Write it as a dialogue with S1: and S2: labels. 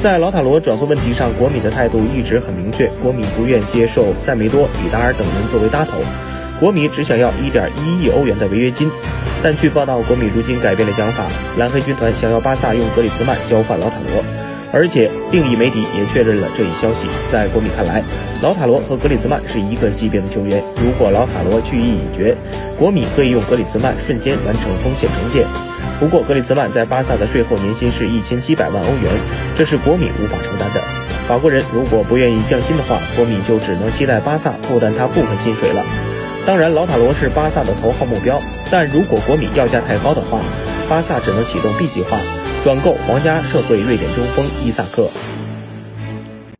S1: 在老塔罗转会问题上，国米的态度一直很明确，国米不愿接受塞梅多、里达尔等人作为搭头，国米只想要1.1亿欧元的违约金。但据报道，国米如今改变了想法，蓝黑军团想要巴萨用格里兹曼交换老塔罗，而且另一媒体也确认了这一消息。在国米看来，老塔罗和格里兹曼是一个级别的球员，如果老塔罗去意已决，国米可以用格里兹曼瞬间完成锋线重建。不过，格里兹曼在巴萨的税后年薪是一千七百万欧元，这是国米无法承担的。法国人如果不愿意降薪的话，国米就只能期待巴萨负担他部分薪水了。当然，老塔罗是巴萨的头号目标，但如果国米要价太高的话，巴萨只能启动 B 计划，转购皇家社会瑞典中锋伊萨克。